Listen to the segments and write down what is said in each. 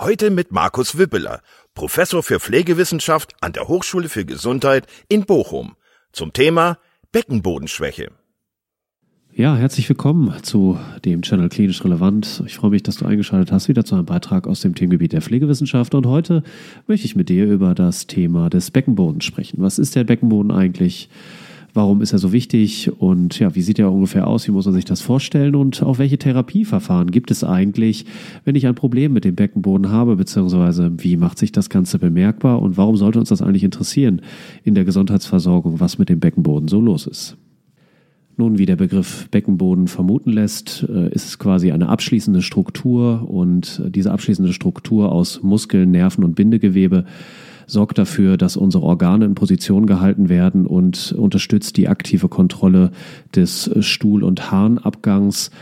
Heute mit Markus Wippeler, Professor für Pflegewissenschaft an der Hochschule für Gesundheit in Bochum, zum Thema Beckenbodenschwäche. Ja, herzlich willkommen zu dem Channel Klinisch Relevant. Ich freue mich, dass du eingeschaltet hast, wieder zu einem Beitrag aus dem Themengebiet der Pflegewissenschaft. Und heute möchte ich mit dir über das Thema des Beckenbodens sprechen. Was ist der Beckenboden eigentlich? Warum ist er so wichtig und ja, wie sieht er ungefähr aus? Wie muss man sich das vorstellen? Und auch welche Therapieverfahren gibt es eigentlich, wenn ich ein Problem mit dem Beckenboden habe, beziehungsweise wie macht sich das Ganze bemerkbar und warum sollte uns das eigentlich interessieren in der Gesundheitsversorgung, was mit dem Beckenboden so los ist? Nun, wie der Begriff Beckenboden vermuten lässt, äh, ist es quasi eine abschließende Struktur und diese abschließende Struktur aus Muskeln, Nerven und Bindegewebe sorgt dafür, dass unsere Organe in Position gehalten werden und unterstützt die aktive Kontrolle des Stuhl- und Harnabgangs.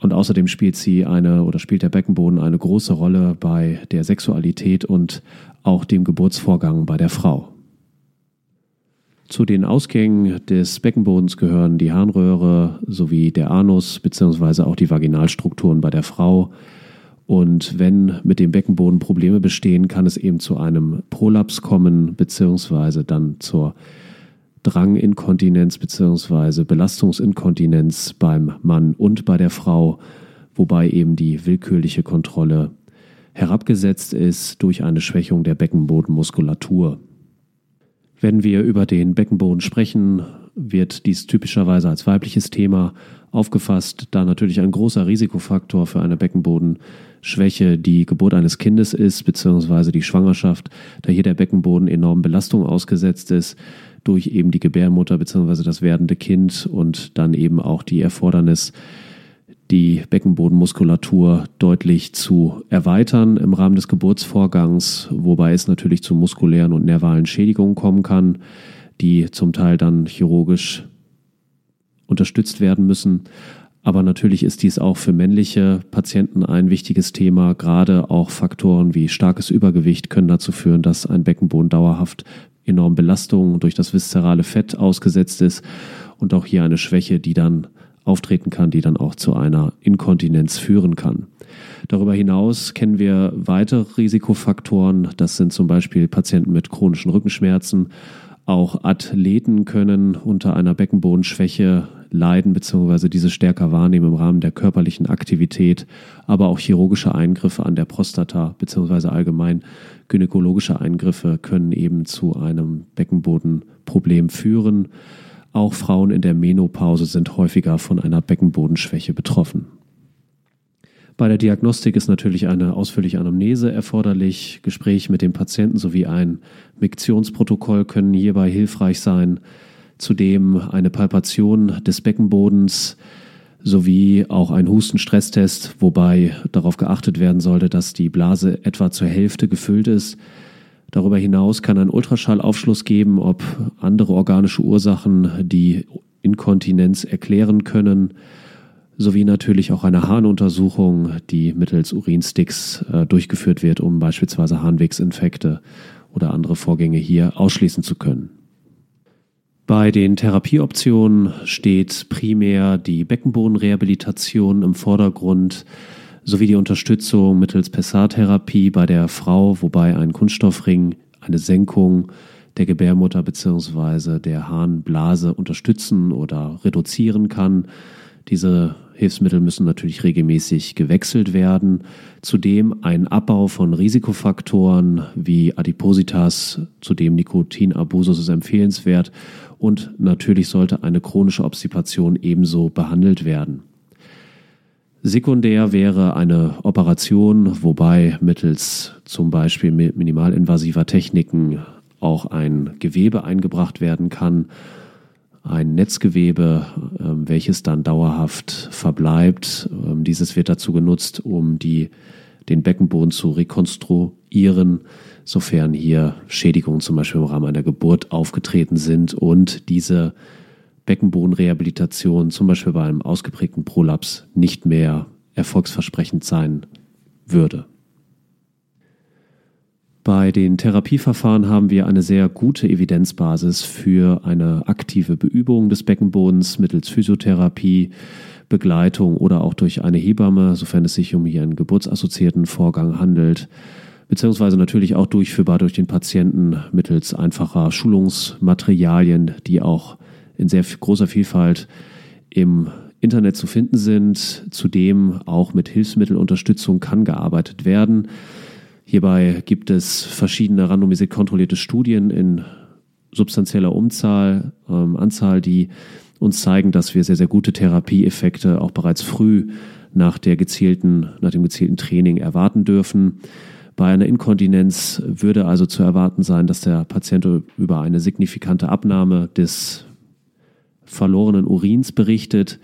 Und außerdem spielt sie eine oder spielt der Beckenboden eine große Rolle bei der Sexualität und auch dem Geburtsvorgang bei der Frau. Zu den Ausgängen des Beckenbodens gehören die Harnröhre sowie der Anus bzw. auch die Vaginalstrukturen bei der Frau, und wenn mit dem Beckenboden Probleme bestehen, kann es eben zu einem Prolaps kommen, beziehungsweise dann zur Dranginkontinenz beziehungsweise Belastungsinkontinenz beim Mann und bei der Frau, wobei eben die willkürliche Kontrolle herabgesetzt ist durch eine Schwächung der Beckenbodenmuskulatur. Wenn wir über den Beckenboden sprechen, wird dies typischerweise als weibliches Thema aufgefasst, da natürlich ein großer Risikofaktor für eine Beckenbodenschwäche die Geburt eines Kindes ist, beziehungsweise die Schwangerschaft, da hier der Beckenboden enormen Belastungen ausgesetzt ist durch eben die Gebärmutter beziehungsweise das werdende Kind und dann eben auch die Erfordernis, die Beckenbodenmuskulatur deutlich zu erweitern im Rahmen des Geburtsvorgangs, wobei es natürlich zu muskulären und nervalen Schädigungen kommen kann, die zum Teil dann chirurgisch unterstützt werden müssen. Aber natürlich ist dies auch für männliche Patienten ein wichtiges Thema. Gerade auch Faktoren wie starkes Übergewicht können dazu führen, dass ein Beckenboden dauerhaft enormen Belastungen durch das viszerale Fett ausgesetzt ist und auch hier eine Schwäche, die dann auftreten kann, die dann auch zu einer Inkontinenz führen kann. Darüber hinaus kennen wir weitere Risikofaktoren. Das sind zum Beispiel Patienten mit chronischen Rückenschmerzen. Auch Athleten können unter einer Beckenbodenschwäche leiden bzw. diese stärker wahrnehmen im Rahmen der körperlichen Aktivität, aber auch chirurgische Eingriffe an der Prostata bzw. allgemein gynäkologische Eingriffe können eben zu einem Beckenbodenproblem führen. Auch Frauen in der Menopause sind häufiger von einer Beckenbodenschwäche betroffen. Bei der Diagnostik ist natürlich eine ausführliche Anamnese erforderlich. Gespräch mit dem Patienten sowie ein Miktionsprotokoll können hierbei hilfreich sein. Zudem eine Palpation des Beckenbodens sowie auch ein Hustenstresstest, wobei darauf geachtet werden sollte, dass die Blase etwa zur Hälfte gefüllt ist. Darüber hinaus kann ein Ultraschallaufschluss geben, ob andere organische Ursachen die Inkontinenz erklären können, sowie natürlich auch eine Harnuntersuchung, die mittels Urinsticks äh, durchgeführt wird, um beispielsweise Harnwegsinfekte oder andere Vorgänge hier ausschließen zu können. Bei den Therapieoptionen steht primär die Beckenbodenrehabilitation im Vordergrund sowie die Unterstützung mittels PSA-Therapie bei der Frau, wobei ein Kunststoffring eine Senkung der Gebärmutter bzw. der Harnblase unterstützen oder reduzieren kann. Diese Hilfsmittel müssen natürlich regelmäßig gewechselt werden. Zudem ein Abbau von Risikofaktoren wie Adipositas, zudem Nikotinabusus ist empfehlenswert und natürlich sollte eine chronische Obstipation ebenso behandelt werden. Sekundär wäre eine Operation, wobei mittels zum Beispiel minimalinvasiver Techniken auch ein Gewebe eingebracht werden kann, ein Netzgewebe, ähm, welches dann dauerhaft verbleibt. Ähm, dieses wird dazu genutzt, um die, den Beckenboden zu rekonstruieren, sofern hier Schädigungen zum Beispiel im Rahmen einer Geburt aufgetreten sind und diese Beckenbodenrehabilitation zum Beispiel bei einem ausgeprägten Prolaps nicht mehr erfolgsversprechend sein würde. Bei den Therapieverfahren haben wir eine sehr gute Evidenzbasis für eine aktive Beübung des Beckenbodens mittels Physiotherapie, Begleitung oder auch durch eine Hebamme, sofern es sich um hier einen geburtsassoziierten Vorgang handelt, beziehungsweise natürlich auch durchführbar durch den Patienten mittels einfacher Schulungsmaterialien, die auch in sehr großer Vielfalt im Internet zu finden sind. Zudem auch mit Hilfsmittelunterstützung kann gearbeitet werden. Hierbei gibt es verschiedene randomisiert kontrollierte Studien in substanzieller Umzahl, ähm, Anzahl, die uns zeigen, dass wir sehr, sehr gute Therapieeffekte auch bereits früh nach, der gezielten, nach dem gezielten Training erwarten dürfen. Bei einer Inkontinenz würde also zu erwarten sein, dass der Patient über eine signifikante Abnahme des verlorenen Urins berichtet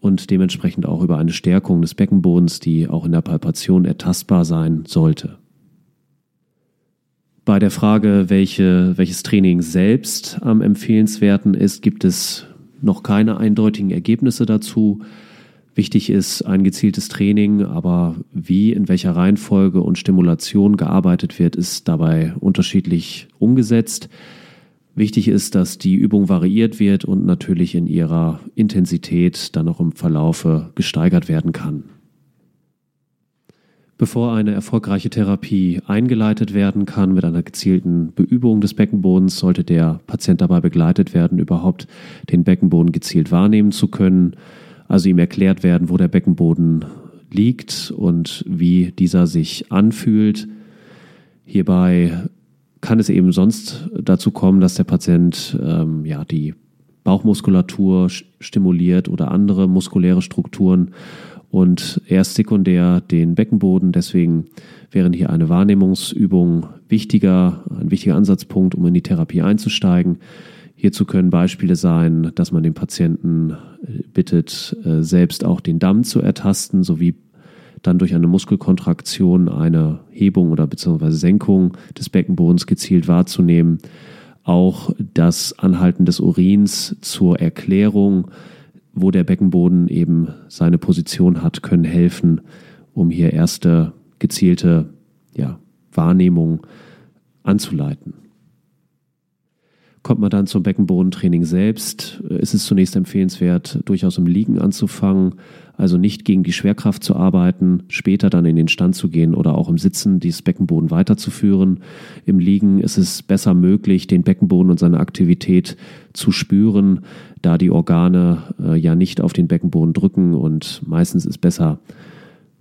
und dementsprechend auch über eine Stärkung des Beckenbodens, die auch in der Palpation ertastbar sein sollte. Bei der Frage, welche, welches Training selbst am empfehlenswerten ist, gibt es noch keine eindeutigen Ergebnisse dazu. Wichtig ist ein gezieltes Training, aber wie, in welcher Reihenfolge und Stimulation gearbeitet wird, ist dabei unterschiedlich umgesetzt. Wichtig ist, dass die Übung variiert wird und natürlich in ihrer Intensität dann auch im Verlaufe gesteigert werden kann. Bevor eine erfolgreiche Therapie eingeleitet werden kann mit einer gezielten Beübung des Beckenbodens, sollte der Patient dabei begleitet werden, überhaupt den Beckenboden gezielt wahrnehmen zu können. Also ihm erklärt werden, wo der Beckenboden liegt und wie dieser sich anfühlt. Hierbei kann es eben sonst dazu kommen, dass der Patient ähm, ja, die Bauchmuskulatur stimuliert oder andere muskuläre Strukturen und erst sekundär den Beckenboden. Deswegen wäre hier eine Wahrnehmungsübung wichtiger, ein wichtiger Ansatzpunkt, um in die Therapie einzusteigen. Hierzu können Beispiele sein, dass man den Patienten äh, bittet, äh, selbst auch den Damm zu ertasten, sowie dann durch eine Muskelkontraktion eine Hebung oder beziehungsweise Senkung des Beckenbodens gezielt wahrzunehmen. Auch das Anhalten des Urins zur Erklärung wo der Beckenboden eben seine Position hat, können helfen, um hier erste gezielte ja, Wahrnehmung anzuleiten. Kommt man dann zum Beckenbodentraining selbst, ist es zunächst empfehlenswert, durchaus im Liegen anzufangen, also nicht gegen die Schwerkraft zu arbeiten, später dann in den Stand zu gehen oder auch im Sitzen dieses Beckenboden weiterzuführen. Im Liegen ist es besser möglich, den Beckenboden und seine Aktivität zu spüren, da die Organe äh, ja nicht auf den Beckenboden drücken und meistens ist besser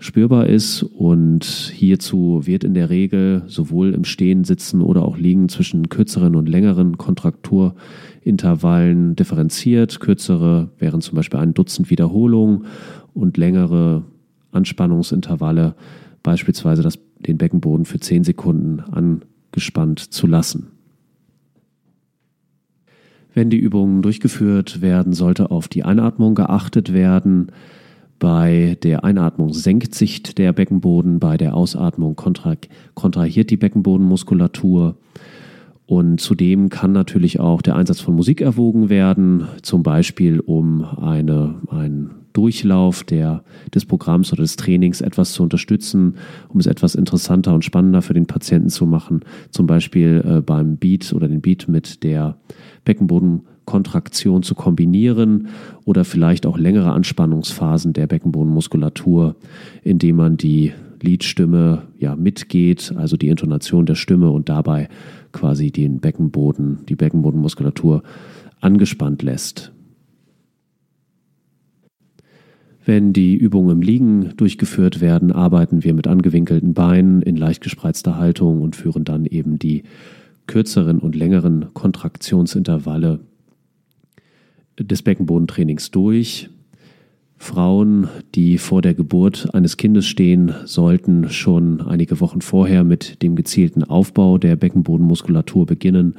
spürbar ist. Und hierzu wird in der Regel sowohl im Stehen, Sitzen oder auch Liegen zwischen kürzeren und längeren Kontrakturintervallen differenziert. Kürzere wären zum Beispiel ein Dutzend Wiederholungen und längere Anspannungsintervalle, beispielsweise das, den Beckenboden für 10 Sekunden angespannt zu lassen. Wenn die Übungen durchgeführt werden, sollte auf die Einatmung geachtet werden. Bei der Einatmung senkt sich der Beckenboden, bei der Ausatmung kontra kontrahiert die Beckenbodenmuskulatur. Und zudem kann natürlich auch der Einsatz von Musik erwogen werden, zum Beispiel um eine, ein Durchlauf der, des Programms oder des Trainings etwas zu unterstützen, um es etwas interessanter und spannender für den Patienten zu machen. Zum Beispiel äh, beim Beat oder den Beat mit der Beckenbodenkontraktion zu kombinieren oder vielleicht auch längere Anspannungsphasen der Beckenbodenmuskulatur, indem man die Liedstimme ja mitgeht, also die Intonation der Stimme und dabei quasi den Beckenboden, die Beckenbodenmuskulatur angespannt lässt. Wenn die Übungen im Liegen durchgeführt werden, arbeiten wir mit angewinkelten Beinen in leicht gespreizter Haltung und führen dann eben die kürzeren und längeren Kontraktionsintervalle des Beckenbodentrainings durch. Frauen, die vor der Geburt eines Kindes stehen, sollten schon einige Wochen vorher mit dem gezielten Aufbau der Beckenbodenmuskulatur beginnen,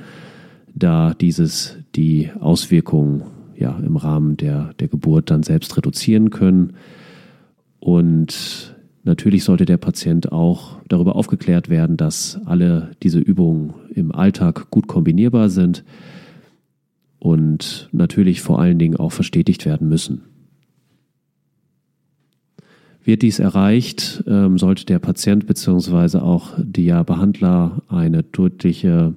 da dieses die Auswirkungen ja, im Rahmen der, der Geburt dann selbst reduzieren können. Und natürlich sollte der Patient auch darüber aufgeklärt werden, dass alle diese Übungen im Alltag gut kombinierbar sind und natürlich vor allen Dingen auch verstetigt werden müssen. Wird dies erreicht, ähm, sollte der Patient bzw. auch der Behandler eine deutliche,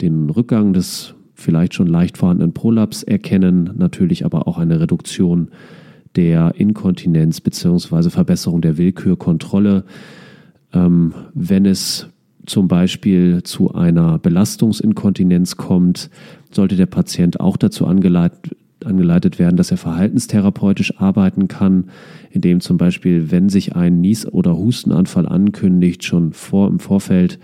den Rückgang des vielleicht schon leicht vorhandenen Prolaps erkennen, natürlich aber auch eine Reduktion der Inkontinenz bzw. Verbesserung der Willkürkontrolle. Ähm, wenn es zum Beispiel zu einer Belastungsinkontinenz kommt, sollte der Patient auch dazu angeleitet, angeleitet werden, dass er verhaltenstherapeutisch arbeiten kann, indem zum Beispiel, wenn sich ein Nies- oder Hustenanfall ankündigt, schon vor im Vorfeld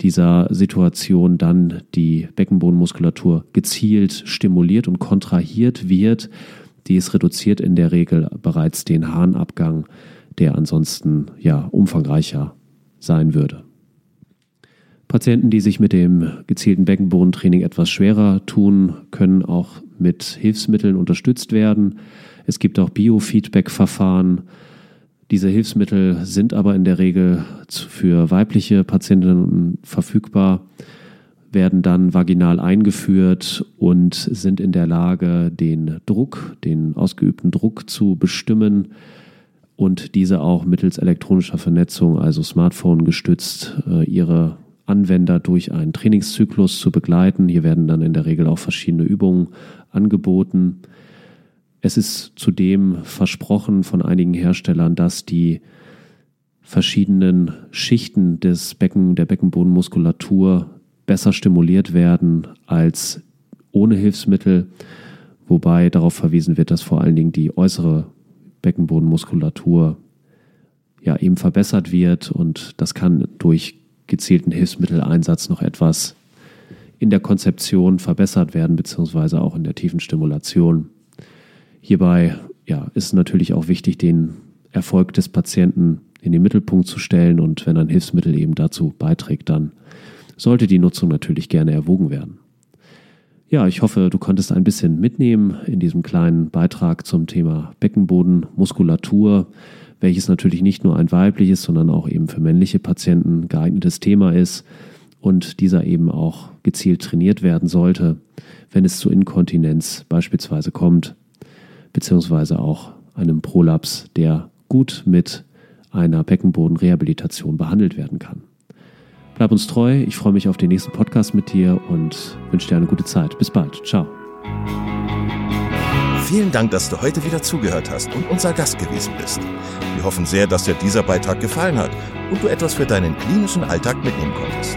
dieser Situation dann die Beckenbodenmuskulatur gezielt stimuliert und kontrahiert wird. Dies reduziert in der Regel bereits den Harnabgang, der ansonsten ja umfangreicher sein würde. Patienten, die sich mit dem gezielten Beckenbodentraining etwas schwerer tun, können auch mit Hilfsmitteln unterstützt werden. Es gibt auch Biofeedback-Verfahren, diese Hilfsmittel sind aber in der Regel für weibliche Patientinnen verfügbar, werden dann vaginal eingeführt und sind in der Lage, den Druck, den ausgeübten Druck zu bestimmen und diese auch mittels elektronischer Vernetzung, also Smartphone gestützt, äh, ihre Anwender durch einen Trainingszyklus zu begleiten. Hier werden dann in der Regel auch verschiedene Übungen angeboten. Es ist zudem versprochen von einigen Herstellern, dass die verschiedenen Schichten des Becken, der Beckenbodenmuskulatur besser stimuliert werden als ohne Hilfsmittel, wobei darauf verwiesen wird, dass vor allen Dingen die äußere Beckenbodenmuskulatur ja eben verbessert wird und das kann durch gezielten Hilfsmitteleinsatz noch etwas in der Konzeption verbessert werden, beziehungsweise auch in der tiefen Stimulation. Hierbei ja, ist natürlich auch wichtig, den Erfolg des Patienten in den Mittelpunkt zu stellen und wenn ein Hilfsmittel eben dazu beiträgt, dann sollte die Nutzung natürlich gerne erwogen werden. Ja, ich hoffe, du konntest ein bisschen mitnehmen in diesem kleinen Beitrag zum Thema Beckenbodenmuskulatur, welches natürlich nicht nur ein weibliches, sondern auch eben für männliche Patienten geeignetes Thema ist und dieser eben auch gezielt trainiert werden sollte, wenn es zu Inkontinenz beispielsweise kommt beziehungsweise auch einem Prolaps, der gut mit einer Beckenbodenrehabilitation behandelt werden kann. Bleib uns treu, ich freue mich auf den nächsten Podcast mit dir und wünsche dir eine gute Zeit. Bis bald. Ciao. Vielen Dank, dass du heute wieder zugehört hast und unser Gast gewesen bist. Wir hoffen sehr, dass dir dieser Beitrag gefallen hat und du etwas für deinen klinischen Alltag mitnehmen konntest.